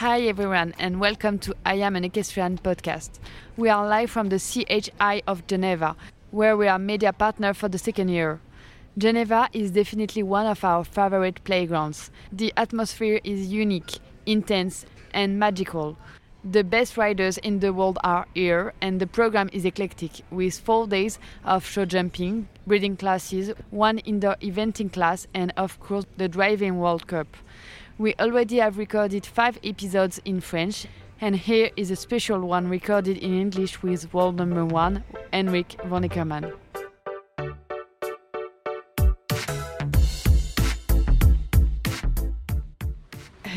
Hi everyone and welcome to I Am an Equestrian podcast. We are live from the CHI of Geneva, where we are media partner for the second year. Geneva is definitely one of our favorite playgrounds. The atmosphere is unique, intense, and magical. The best riders in the world are here, and the program is eclectic with four days of show jumping, breeding classes, one indoor eventing class, and of course the Driving World Cup. We already have recorded five episodes in French, and here is a special one recorded in English with world number one, Henrik von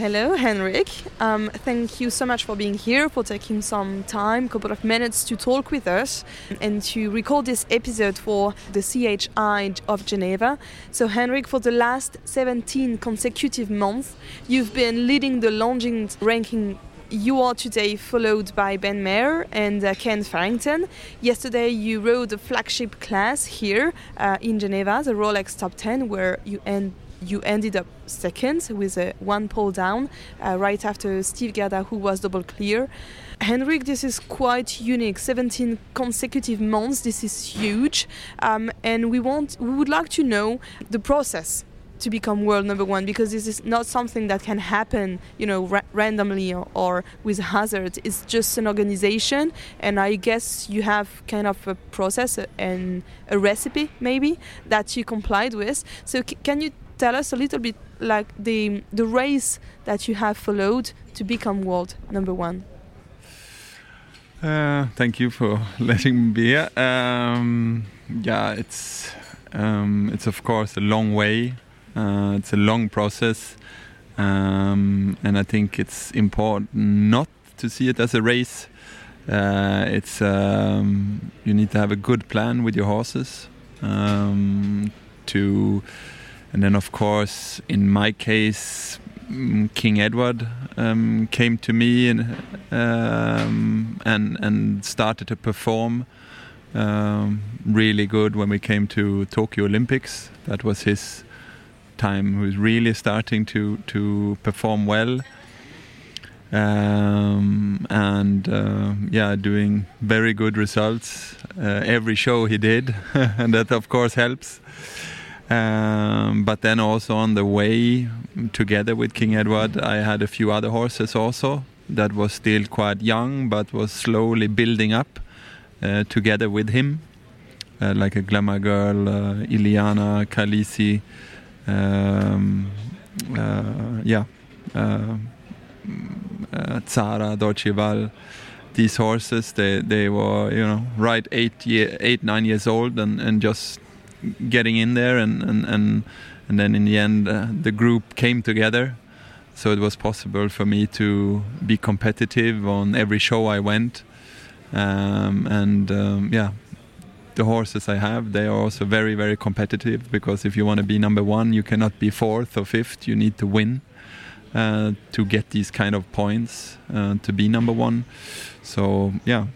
Hello, Henrik. Um, thank you so much for being here, for taking some time, a couple of minutes to talk with us and to record this episode for the CHI of Geneva. So, Henrik, for the last 17 consecutive months, you've been leading the Longines ranking you are today followed by Ben Maher and uh, Kent Farrington. Yesterday, you rode the flagship class here uh, in Geneva, the Rolex Top 10, where you end you ended up second with a one pole down uh, right after Steve Guerdat, who was double clear. Henrik, this is quite unique. 17 consecutive months. This is huge, um, and we want we would like to know the process to become world number one because this is not something that can happen, you know, ra randomly or, or, with hazard. It's just an organization, and I guess you have kind of a process and a recipe maybe that you complied with. So can you tell us a little bit like the the race that you have followed to become world number one? Uh, thank you for letting me be here. Um, yeah, it's um, it's of course a long way. Uh, it's a long process, um, and I think it's important not to see it as a race. Uh, it's um, you need to have a good plan with your horses um, to and then, of course, in my case, mm, King Edward um, came to me and um, and and started to perform um, really good when we came to Tokyo Olympics. That was his time. He was really starting to to perform well. Um, and uh, yeah, doing very good results uh, every show he did, and that of course helps. Um, but then also on the way together with King Edward, I had a few other horses also that was still quite young, but was slowly building up uh, together with him, uh, like a Glamour Girl, uh, Iliana, Kalisi, um, uh, yeah, uh, uh, Zara, Dolce These horses, they, they were, you know, right eight year, eight nine years old, and, and just getting in there, and and and, and then in the end, uh, the group came together. So it was possible for me to be competitive on every show I went, um, and um, yeah, the horses I have, they are also very, very competitive because if you want to be number one, you cannot be fourth or fifth. You need to win uh, to get these kind of points uh, to be number one. So yeah,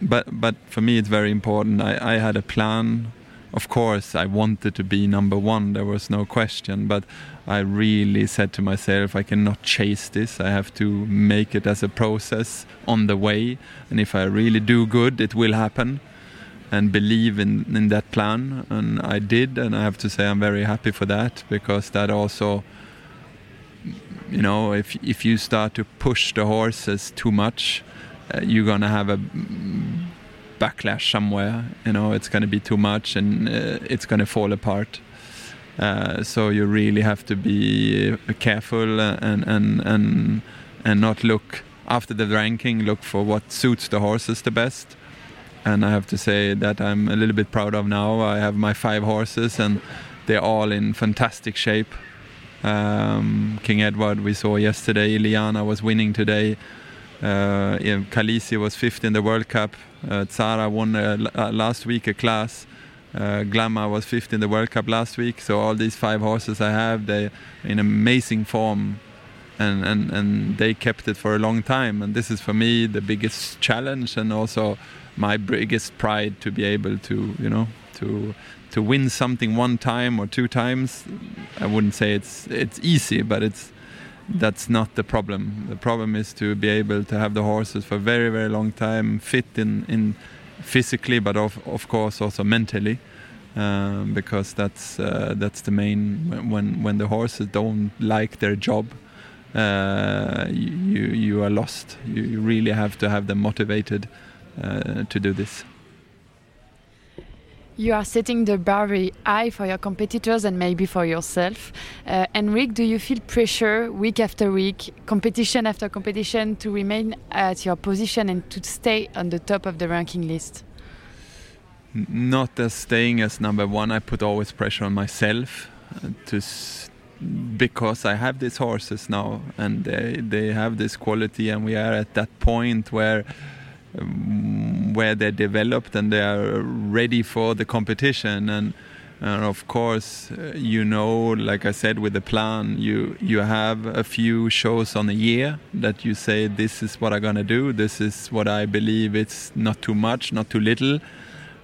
but but for me, it's very important. I, I had a plan of course I wanted to be number one there was no question but I really said to myself I cannot chase this. I have to make it as a process on the way and if I really do good it will happen. And believe in, in that plan and I did and I have to say I'm very happy for that because that also you know, if if you start to push the horses too much, uh, you're gonna have a backlash somewhere. You know, it's gonna be too much, and uh, it's gonna fall apart. Uh, so you really have to be careful and and and and not look after the ranking. Look for what suits the horses the best. And I have to say that I'm a little bit proud of now. I have my five horses, and they're all in fantastic shape. Um, King Edward we saw yesterday. Iliana was winning today. Uh, Khaleesi was fifth in the World Cup. Uh, Zara won uh, last week a class. Uh, Glamour was fifth in the World Cup last week. So all these five horses I have, they in amazing form, and, and and they kept it for a long time. And this is for me the biggest challenge, and also my biggest pride to be able to you know to to win something one time or two times. I wouldn't say it's it's easy, but it's that's not the problem. The problem is to be able to have the horses for a very very long time, fit in in physically, but of of course also mentally, um, because that's uh, that's the main when when the horses don't like their job. Uh, you you are lost. You, you really have to have them motivated uh, to do this. You are setting the bar very high for your competitors and maybe for yourself. Uh, Henrik, do you feel pressure week after week, competition after competition, to remain at your position and to stay on the top of the ranking list? Not as staying as number one. I put always pressure on myself uh, to because I have these horses now and they they have this quality, and we are at that point where where they're developed and they are ready for the competition. And and of course uh, you know like i said with the plan you you have a few shows on a year that you say this is what i'm going to do. This is what i believe it's not too much not too little.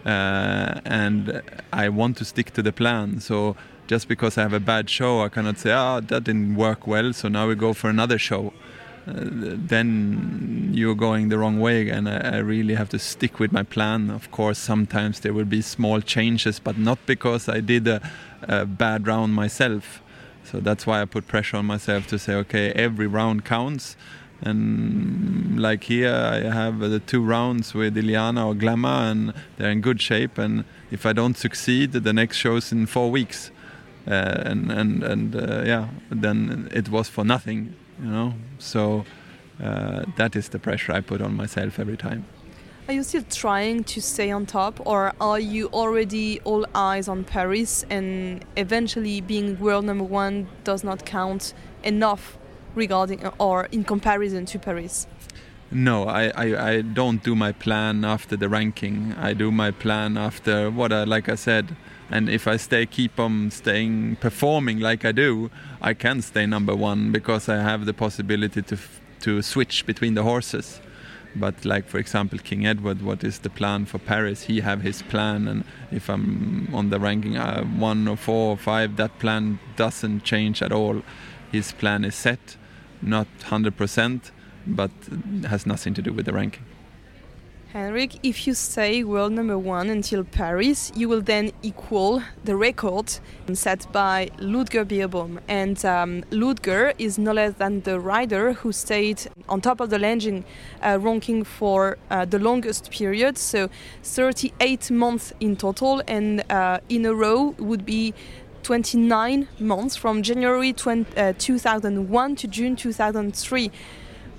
Uh, and i want to stick to the plan. So just because i have a bad show i cannot say oh that didn't work well. So now we go for another show then you're going the wrong way and I, I, really have to stick with my plan. Of course sometimes there will be small changes but not because i did a, a, bad round myself. So that's why i put pressure on myself to say okay every round counts. And like here i have the two rounds with iliana or glamour and they're in good shape. And if i don't succeed the next show's in four weeks. Uh, and and and uh, yeah then it was for nothing you know? So uh, that is the pressure i put on myself every time. Are you still trying to stay on top or are you already all eyes on paris and eventually being world number one does not count enough regarding or in comparison to paris? No I, I, I don't do my plan after the ranking. I do my plan after what I, like i said and if I stay keep on staying performing like I do, I can stay number one because I have the possibility to to switch between the horses. But like for example, King Edward, what is the plan for Paris? He have his plan, and if I'm on the ranking uh, one or four or five, that plan doesn't change at all. His plan is set, not 100%, but has nothing to do with the ranking. Henrik, if you stay world number one until Paris, you will then equal the record set by Ludger Beerbaum. And um, Ludger is no less than the rider who stayed on top of the ranking, uh, ranking for uh, the longest period, so 38 months in total, and uh, in a row would be 29 months from January 20, uh, 2001 to June 2003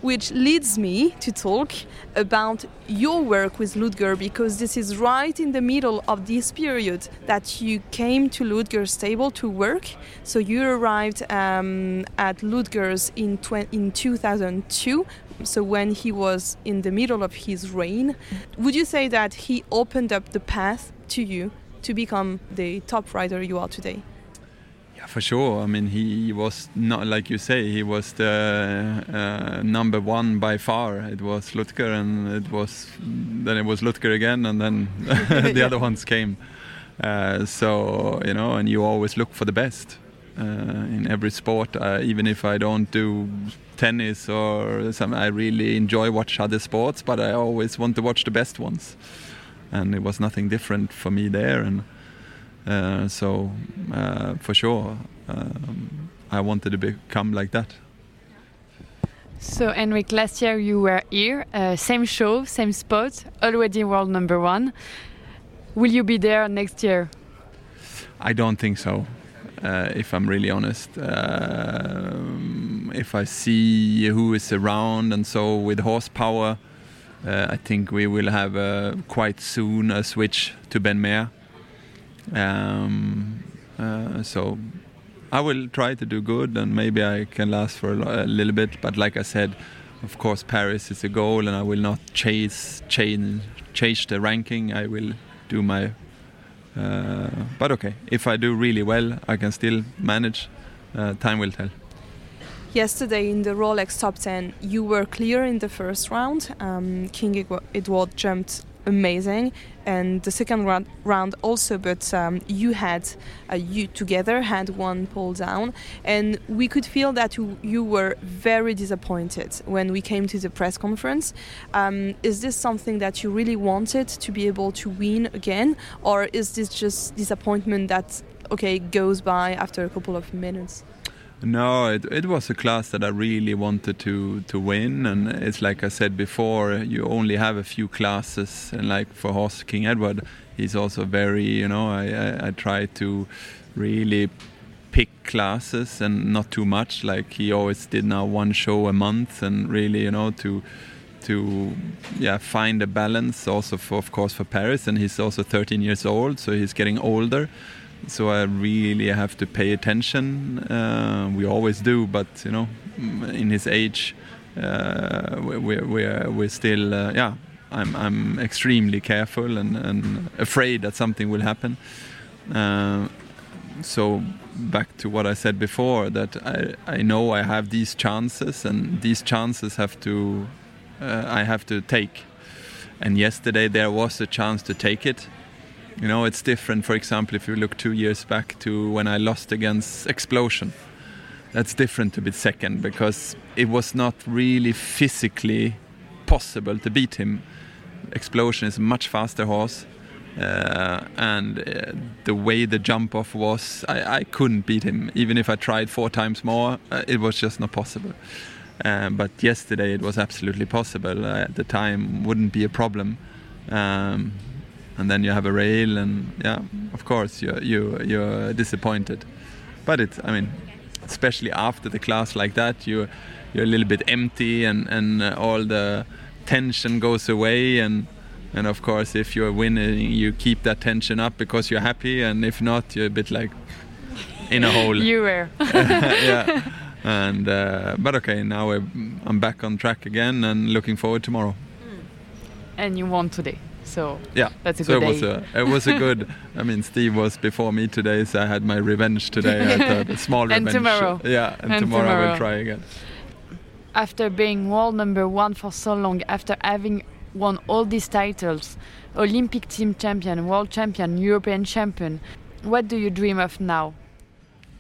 which leads me to talk about your work with Ludger because this is right in the middle of this period that you came to Ludger's stable to work. So you arrived um, at Ludger's in, in 2002, so when he was in the middle of his reign. Would you say that he opened up the path to you to become the top rider you are today? Yeah, for sure. I mean, he, he, was not like you say. He was the uh, number one by far. It was Ludger, and it was then it was Ludger again, and then the yeah. other ones came. Uh, so you know, and you always look for the best uh, in every sport. Uh, even if I don't do tennis or some, I really enjoy watch other sports, but I always want to watch the best ones. And it was nothing different for me there, and uh, so uh, for sure, um, I wanted to become like that. So, Henrik, last year you were here, uh, same show, same spot, already world number one. Will you be there next year? I don't think so, uh, if I'm really honest. Uh, if I see who is around and so with horsepower, uh, I think we will have uh, quite soon a switch to Ben Maher. Um, uh, so I will try to do good and maybe I can last for a, a, little bit. But like I said, of course, Paris is a goal and I will not chase, change, change the ranking. I will do my. Uh, but okay, if I do really well, I can still manage. Uh, time will tell. Yesterday in the Rolex Top 10, you were clear in the first round. Um, King Edward jumped amazing, and the second round, round also. But um, you had uh, you together had one pull down, and we could feel that you, you were very disappointed when we came to the press conference. Um, is this something that you really wanted to be able to win again, or is this just disappointment that okay goes by after a couple of minutes? No, it, it was a class that I really wanted to, to win, and it's like I said before, you only have a few classes, and like for Horse King Edward, he's also very, you know, I, I, I try to really pick classes and not too much. Like he always did now one show a month, and really, you know, to to yeah find a balance also for of course for Paris, and he's also 13 years old, so he's getting older so I really have to pay attention. Uh, we always do, but you know, in his age, uh, we're we're we're still uh, yeah. I'm I'm extremely careful and, and afraid that something will happen. Uh, so back to what I said before, that I I know I have these chances, and these chances have to uh, I have to take. And yesterday there was a chance to take it you know, it's different, for example, if you look two years back to when I lost against Explosion. That's different to be second because it was not really physically possible to beat him. Explosion is a much faster horse. Uh, and uh, the way the jump off was, I, I, couldn't beat him. Even if I tried four times more, uh, it was just not possible. Uh, but yesterday it was absolutely possible. Uh, at the time, wouldn't be a problem. Um, and then you have a rail, and yeah, of course you you you're disappointed. But it's I mean, especially after the class like that, you you're a little bit empty, and and uh, all the tension goes away, and and of course if you're winning, you keep that tension up because you're happy, and if not, you're a bit like in a hole. you were. yeah. And uh, but okay, now I'm back on track again, and looking forward tomorrow. And you won today. So yeah, that's a so good it was. A, it was a good. I mean, Steve was before me today, so I had my revenge today. I a small and revenge. tomorrow. Yeah, and, and tomorrow, tomorrow I will try again. After being world number one for so long, after having won all these titles, Olympic team champion, world champion, European champion, what do you dream of now?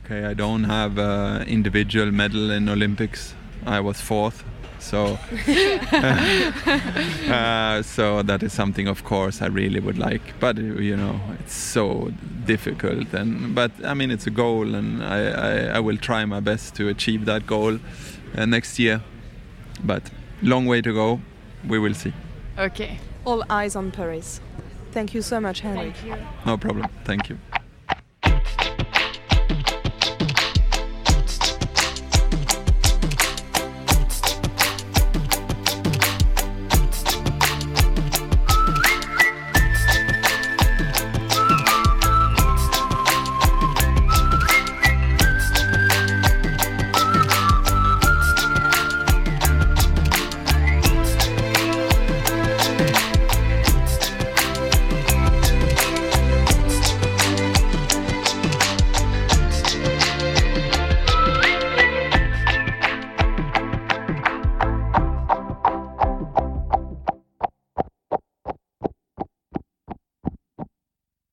Okay, I don't have an individual medal in Olympics. I was fourth, so, uh, so that is something, of course, I really would like. But you know, it's so difficult. And but I mean, it's a goal, and I, I, I will try my best to achieve that goal uh, next year. But long way to go. We will see. Okay. All eyes on Paris. Thank you so much, Henrik. Thank you. No problem. Thank you.